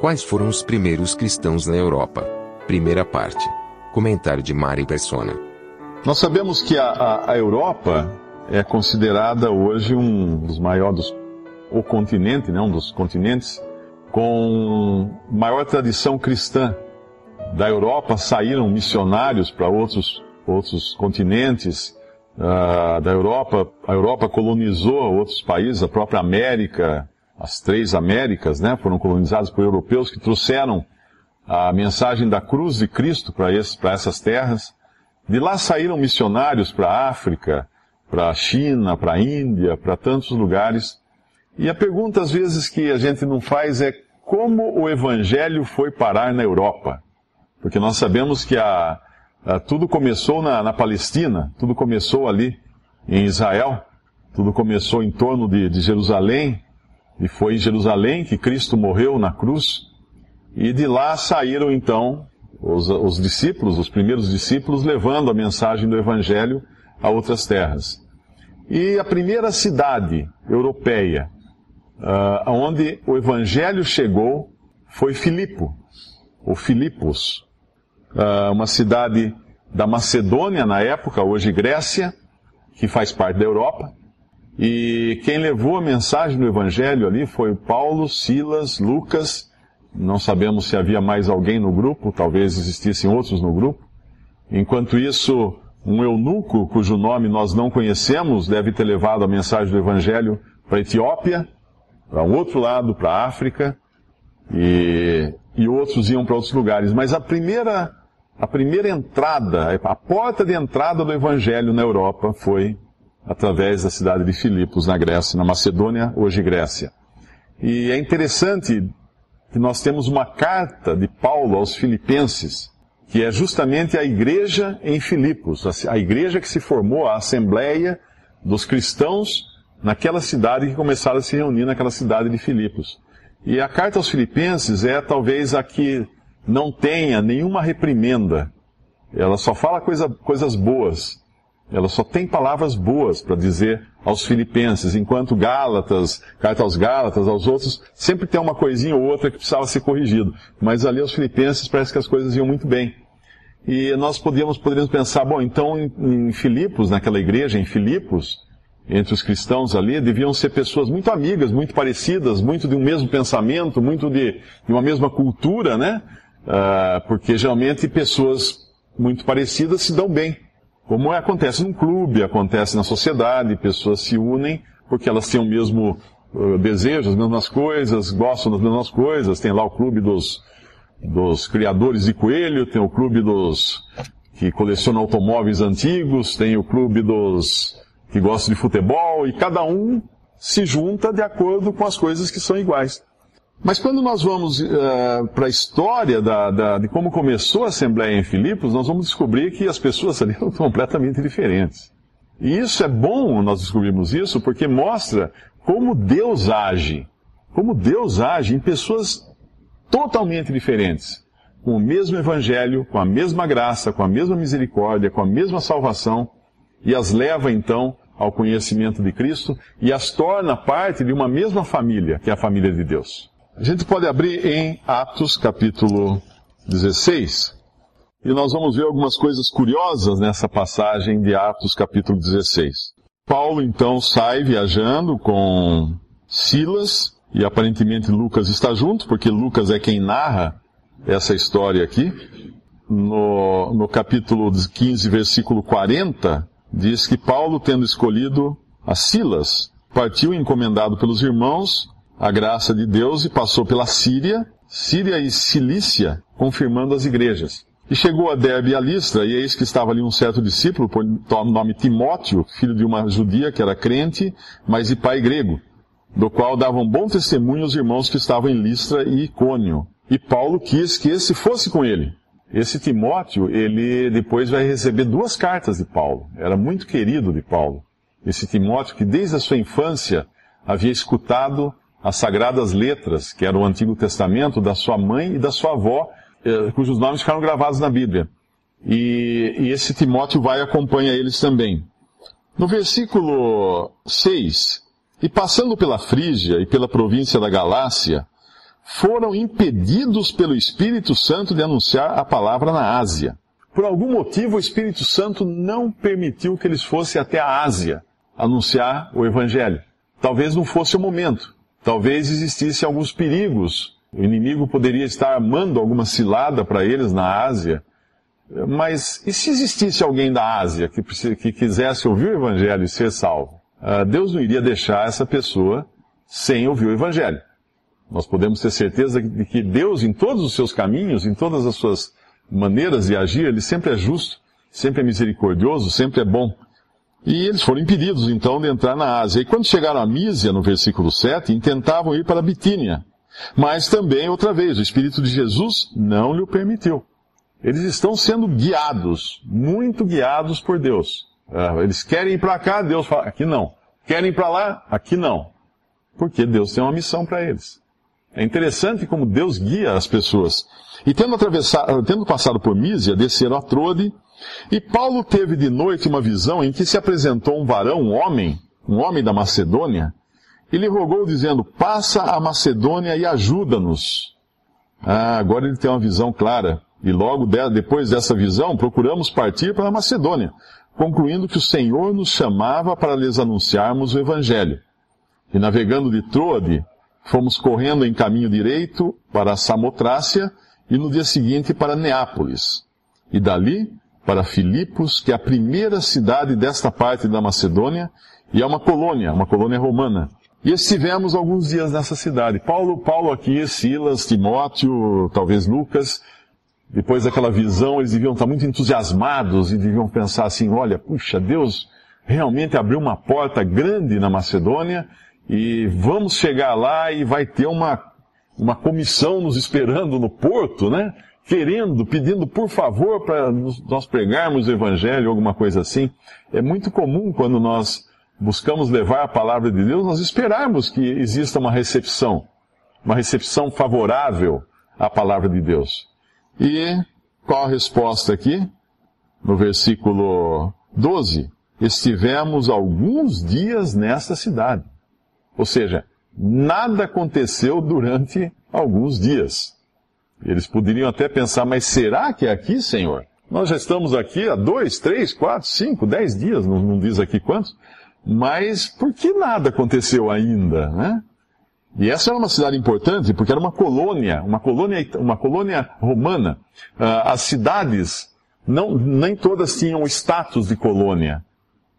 Quais foram os primeiros cristãos na Europa? Primeira parte. Comentário de Mari Persona. Nós sabemos que a, a, a Europa é considerada hoje um dos maiores, o continente, né, um dos continentes com maior tradição cristã. Da Europa saíram missionários para outros, outros continentes. Uh, da Europa, a Europa colonizou outros países, a própria América, as três Américas, né, foram colonizadas por europeus que trouxeram a mensagem da cruz de Cristo para essas terras. De lá saíram missionários para a África, para a China, para a Índia, para tantos lugares. E a pergunta às vezes que a gente não faz é como o Evangelho foi parar na Europa? Porque nós sabemos que a, a tudo começou na, na, Palestina, tudo começou ali em Israel, tudo começou em torno de, de Jerusalém, e foi em Jerusalém que Cristo morreu na cruz, e de lá saíram então os, os discípulos, os primeiros discípulos, levando a mensagem do Evangelho a outras terras. E a primeira cidade europeia uh, onde o Evangelho chegou foi Filipo, ou Filipos, uh, uma cidade da Macedônia na época, hoje Grécia, que faz parte da Europa. E quem levou a mensagem do Evangelho ali foi Paulo, Silas, Lucas. Não sabemos se havia mais alguém no grupo, talvez existissem outros no grupo. Enquanto isso, um eunuco, cujo nome nós não conhecemos, deve ter levado a mensagem do Evangelho para a Etiópia, para um outro lado, para a África, e, e outros iam para outros lugares. Mas a primeira, a primeira entrada, a porta de entrada do Evangelho na Europa foi através da cidade de Filipos, na Grécia, na Macedônia, hoje Grécia. E é interessante que nós temos uma carta de Paulo aos Filipenses, que é justamente a igreja em Filipos, a igreja que se formou, a assembleia dos cristãos naquela cidade que começaram a se reunir naquela cidade de Filipos. E a carta aos Filipenses é talvez a que não tenha nenhuma reprimenda. Ela só fala coisa, coisas boas. Ela só tem palavras boas para dizer aos filipenses, enquanto Gálatas, carta aos Gálatas, aos outros, sempre tem uma coisinha ou outra que precisava ser corrigido. Mas ali aos filipenses parece que as coisas iam muito bem. E nós podíamos, poderíamos pensar, bom, então em, em Filipos, naquela igreja em Filipos, entre os cristãos ali deviam ser pessoas muito amigas, muito parecidas, muito de um mesmo pensamento, muito de, de uma mesma cultura, né? Uh, porque geralmente pessoas muito parecidas se dão bem. Como é, acontece num clube, acontece na sociedade, pessoas se unem porque elas têm o mesmo uh, desejo, as mesmas coisas, gostam das mesmas coisas. Tem lá o clube dos, dos criadores de coelho, tem o clube dos que colecionam automóveis antigos, tem o clube dos que gostam de futebol, e cada um se junta de acordo com as coisas que são iguais. Mas quando nós vamos uh, para a história da, da, de como começou a Assembleia em Filipos, nós vamos descobrir que as pessoas ali eram completamente diferentes. E isso é bom nós descobrirmos isso, porque mostra como Deus age. Como Deus age em pessoas totalmente diferentes. Com o mesmo evangelho, com a mesma graça, com a mesma misericórdia, com a mesma salvação, e as leva então ao conhecimento de Cristo e as torna parte de uma mesma família, que é a família de Deus. A gente pode abrir em Atos capítulo 16 e nós vamos ver algumas coisas curiosas nessa passagem de Atos capítulo 16. Paulo então sai viajando com Silas e aparentemente Lucas está junto, porque Lucas é quem narra essa história aqui. No, no capítulo 15, versículo 40, diz que Paulo, tendo escolhido a Silas, partiu encomendado pelos irmãos a graça de Deus e passou pela Síria, Síria e Cilícia, confirmando as igrejas. E chegou a Derbe e a Listra, e eis que estava ali um certo discípulo, por nome Timóteo, filho de uma judia que era crente, mas de pai grego. do qual davam bom testemunho os irmãos que estavam em Listra e Icônio. E Paulo quis que esse fosse com ele. Esse Timóteo, ele depois vai receber duas cartas de Paulo. Era muito querido de Paulo. Esse Timóteo que desde a sua infância havia escutado as sagradas letras, que era o Antigo Testamento, da sua mãe e da sua avó, eh, cujos nomes ficaram gravados na Bíblia. E, e esse Timóteo vai e acompanha eles também. No versículo 6, e passando pela Frígia e pela província da Galácia, foram impedidos pelo Espírito Santo de anunciar a palavra na Ásia. Por algum motivo, o Espírito Santo não permitiu que eles fossem até a Ásia anunciar o Evangelho. Talvez não fosse o momento. Talvez existissem alguns perigos. O inimigo poderia estar armando alguma cilada para eles na Ásia. Mas e se existisse alguém da Ásia que, que quisesse ouvir o Evangelho e ser salvo? Uh, Deus não iria deixar essa pessoa sem ouvir o Evangelho. Nós podemos ter certeza de que Deus, em todos os seus caminhos, em todas as suas maneiras de agir, Ele sempre é justo, sempre é misericordioso, sempre é bom. E eles foram impedidos, então, de entrar na Ásia. E quando chegaram a Mísia, no versículo 7, intentavam ir para Bitínia. Mas também, outra vez, o Espírito de Jesus não lhe permitiu. Eles estão sendo guiados, muito guiados por Deus. Ah, eles querem ir para cá, Deus fala, aqui não. Querem ir para lá, aqui não. Porque Deus tem uma missão para eles. É interessante como Deus guia as pessoas. E tendo, atravessado, tendo passado por Mísia, desceram a Trode, e Paulo teve de noite uma visão em que se apresentou um varão, um homem, um homem da Macedônia, e lhe rogou dizendo, passa a Macedônia e ajuda-nos. Ah, agora ele tem uma visão clara. E logo depois dessa visão, procuramos partir para a Macedônia, concluindo que o Senhor nos chamava para lhes anunciarmos o Evangelho. E navegando de Troade, fomos correndo em caminho direito para Samotrácia e no dia seguinte para Neápolis. E dali para Filipos, que é a primeira cidade desta parte da Macedônia, e é uma colônia, uma colônia romana. E estivemos alguns dias nessa cidade. Paulo, Paulo aqui, Silas, Timóteo, talvez Lucas, depois daquela visão, eles deviam estar muito entusiasmados e deviam pensar assim: olha, puxa, Deus realmente abriu uma porta grande na Macedônia e vamos chegar lá e vai ter uma, uma comissão nos esperando no porto, né? Querendo, pedindo por favor para nós pregarmos o Evangelho, alguma coisa assim. É muito comum quando nós buscamos levar a palavra de Deus, nós esperarmos que exista uma recepção, uma recepção favorável à palavra de Deus. E qual a resposta aqui? No versículo 12: Estivemos alguns dias nessa cidade. Ou seja, nada aconteceu durante alguns dias. Eles poderiam até pensar, mas será que é aqui, Senhor? Nós já estamos aqui há dois, três, quatro, cinco, dez dias, não, não diz aqui quantos, mas por que nada aconteceu ainda, né? E essa era uma cidade importante porque era uma colônia, uma colônia, uma colônia romana. Uh, as cidades, não, nem todas tinham status de colônia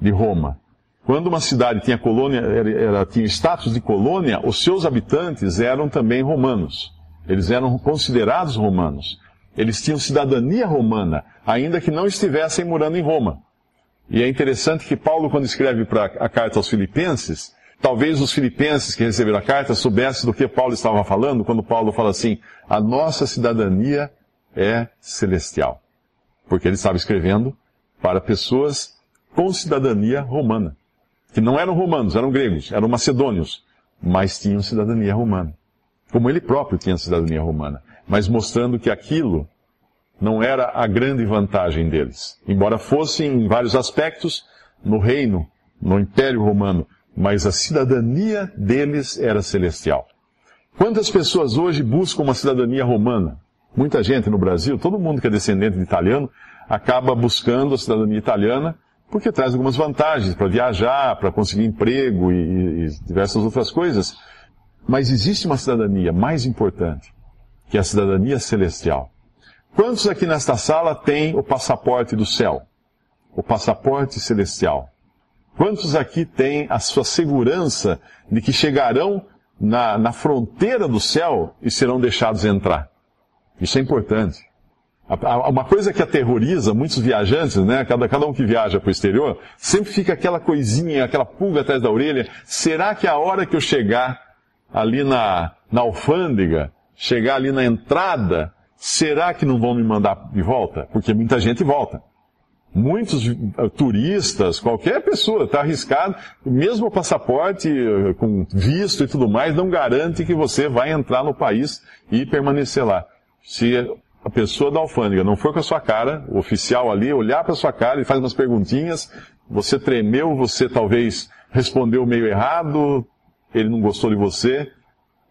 de Roma. Quando uma cidade tinha colônia, era, era, tinha status de colônia, os seus habitantes eram também romanos. Eles eram considerados romanos. Eles tinham cidadania romana, ainda que não estivessem morando em Roma. E é interessante que Paulo, quando escreve para a carta aos Filipenses, Talvez os filipenses que receberam a carta soubessem do que Paulo estava falando quando Paulo fala assim: a nossa cidadania é celestial. Porque ele estava escrevendo para pessoas com cidadania romana. Que não eram romanos, eram gregos, eram macedônios, mas tinham cidadania romana. Como ele próprio tinha cidadania romana. Mas mostrando que aquilo não era a grande vantagem deles. Embora fossem, em vários aspectos, no reino, no Império Romano, mas a cidadania deles era celestial. Quantas pessoas hoje buscam uma cidadania romana? Muita gente no Brasil, todo mundo que é descendente de italiano, acaba buscando a cidadania italiana porque traz algumas vantagens para viajar, para conseguir emprego e, e diversas outras coisas. Mas existe uma cidadania mais importante, que é a cidadania celestial. Quantos aqui nesta sala têm o passaporte do céu? O passaporte celestial. Quantos aqui têm a sua segurança de que chegarão na, na fronteira do céu e serão deixados entrar? Isso é importante. Uma coisa que aterroriza muitos viajantes, né? Cada, cada um que viaja para o exterior, sempre fica aquela coisinha, aquela pulga atrás da orelha. Será que a hora que eu chegar ali na, na alfândega, chegar ali na entrada, será que não vão me mandar de volta? Porque muita gente volta. Muitos eh, turistas, qualquer pessoa está arriscado, mesmo o passaporte eh, com visto e tudo mais, não garante que você vai entrar no país e permanecer lá. Se a pessoa da alfândega não for com a sua cara, o oficial ali, olhar para a sua cara e faz umas perguntinhas, você tremeu, você talvez respondeu meio errado, ele não gostou de você,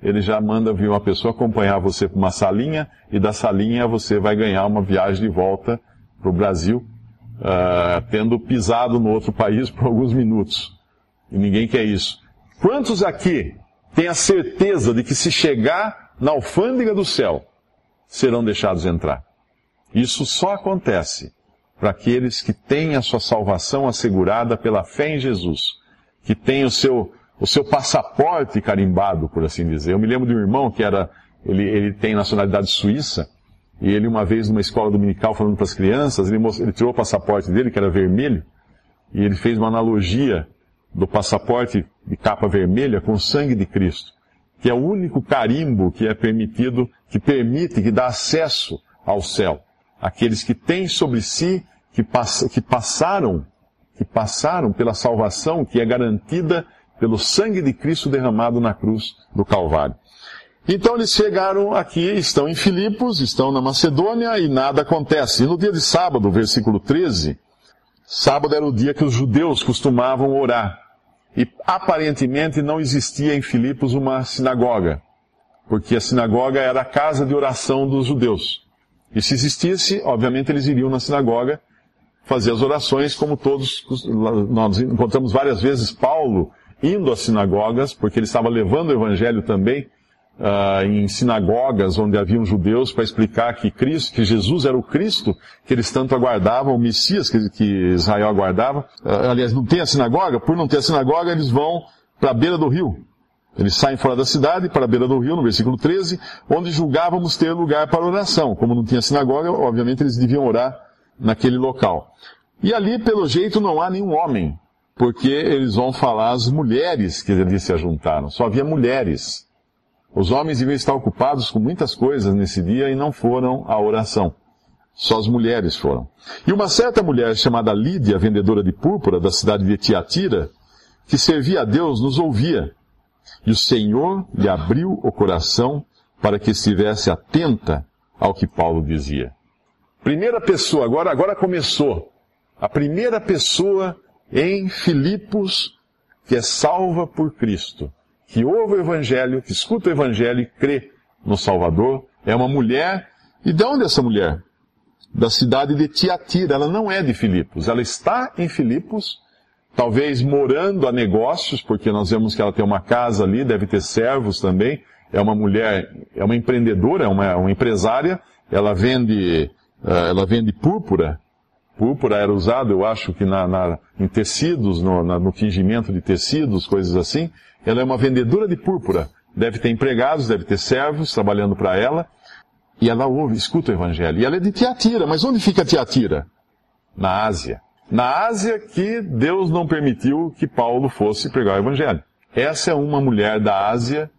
ele já manda vir uma pessoa acompanhar você para uma salinha, e da salinha você vai ganhar uma viagem de volta para o Brasil, uh, tendo pisado no outro país por alguns minutos. E ninguém quer isso. Quantos aqui têm a certeza de que se chegar na alfândega do céu, serão deixados entrar. Isso só acontece para aqueles que têm a sua salvação assegurada pela fé em Jesus, que têm o seu, o seu passaporte carimbado, por assim dizer. Eu me lembro de um irmão que era, ele, ele tem nacionalidade suíça, e ele uma vez numa escola dominical falando para as crianças, ele, mostrou, ele tirou o passaporte dele, que era vermelho, e ele fez uma analogia do passaporte de capa vermelha com o sangue de Cristo que é o único carimbo que é permitido, que permite, que dá acesso ao céu. Aqueles que têm sobre si, que, pass que passaram, que passaram pela salvação que é garantida pelo sangue de Cristo derramado na cruz do Calvário. Então eles chegaram aqui, estão em Filipos, estão na Macedônia e nada acontece. E no dia de sábado, versículo 13, sábado era o dia que os judeus costumavam orar. E aparentemente não existia em Filipos uma sinagoga, porque a sinagoga era a casa de oração dos judeus. E se existisse, obviamente eles iriam na sinagoga fazer as orações, como todos, nós encontramos várias vezes Paulo indo às sinagogas, porque ele estava levando o evangelho também uh, em sinagogas onde haviam judeus para explicar que Cristo, que Jesus era o Cristo que eles tanto aguardavam, o Messias que, que Israel aguardava. Uh, aliás, não tem a sinagoga, por não ter a sinagoga, eles vão para a beira do rio. Eles saem fora da cidade para a beira do rio, no versículo 13, onde julgávamos ter lugar para oração. Como não tinha sinagoga, obviamente eles deviam orar naquele local. E ali, pelo jeito, não há nenhum homem, porque eles vão falar as mulheres que ali se ajuntaram. Só havia mulheres. Os homens deviam estar ocupados com muitas coisas nesse dia e não foram à oração. Só as mulheres foram. E uma certa mulher chamada Lídia, vendedora de púrpura da cidade de Tiatira, que servia a Deus, nos ouvia. E o Senhor lhe abriu o coração para que estivesse atenta ao que Paulo dizia. Primeira pessoa, agora, agora começou. A primeira pessoa em Filipos que é salva por Cristo que ouve o Evangelho, que escuta o Evangelho e crê no Salvador, é uma mulher. E de onde é essa mulher? Da cidade de Tiatira. Ela não é de Filipos. Ela está em Filipos, talvez morando a negócios, porque nós vemos que ela tem uma casa ali, deve ter servos também. É uma mulher, é uma empreendedora, é uma, uma empresária. Ela vende, uh, ela vende púrpura. Púrpura era usado, eu acho que na, na em tecidos, no, na, no tingimento de tecidos, coisas assim. Ela é uma vendedora de púrpura. Deve ter empregados, deve ter servos trabalhando para ela. E ela ouve, escuta o evangelho. E ela é de Tiatira. Mas onde fica Tiatira? Na Ásia. Na Ásia que Deus não permitiu que Paulo fosse pregar o evangelho. Essa é uma mulher da Ásia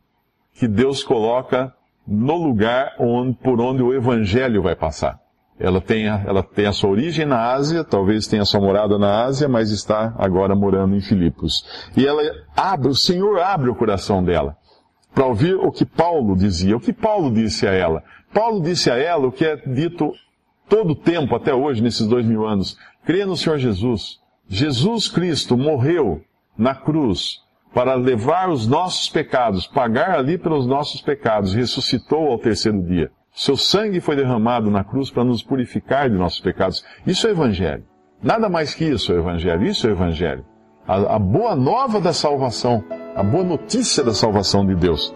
que Deus coloca no lugar onde, por onde o evangelho vai passar. Ela tem, a, ela tem a sua origem na Ásia, talvez tenha sua morada na Ásia, mas está agora morando em Filipos. E ela abre, o Senhor abre o coração dela para ouvir o que Paulo dizia. O que Paulo disse a ela? Paulo disse a ela o que é dito todo o tempo, até hoje, nesses dois mil anos. Crê no Senhor Jesus. Jesus Cristo morreu na cruz para levar os nossos pecados, pagar ali pelos nossos pecados, ressuscitou ao terceiro dia. Seu sangue foi derramado na cruz para nos purificar de nossos pecados. Isso é Evangelho. Nada mais que isso é Evangelho. Isso é Evangelho. A, a boa nova da salvação. A boa notícia da salvação de Deus.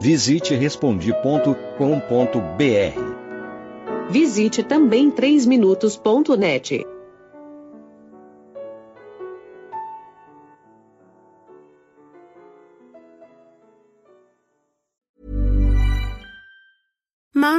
Visite respondi.com.br. Visite também 3minutos.net.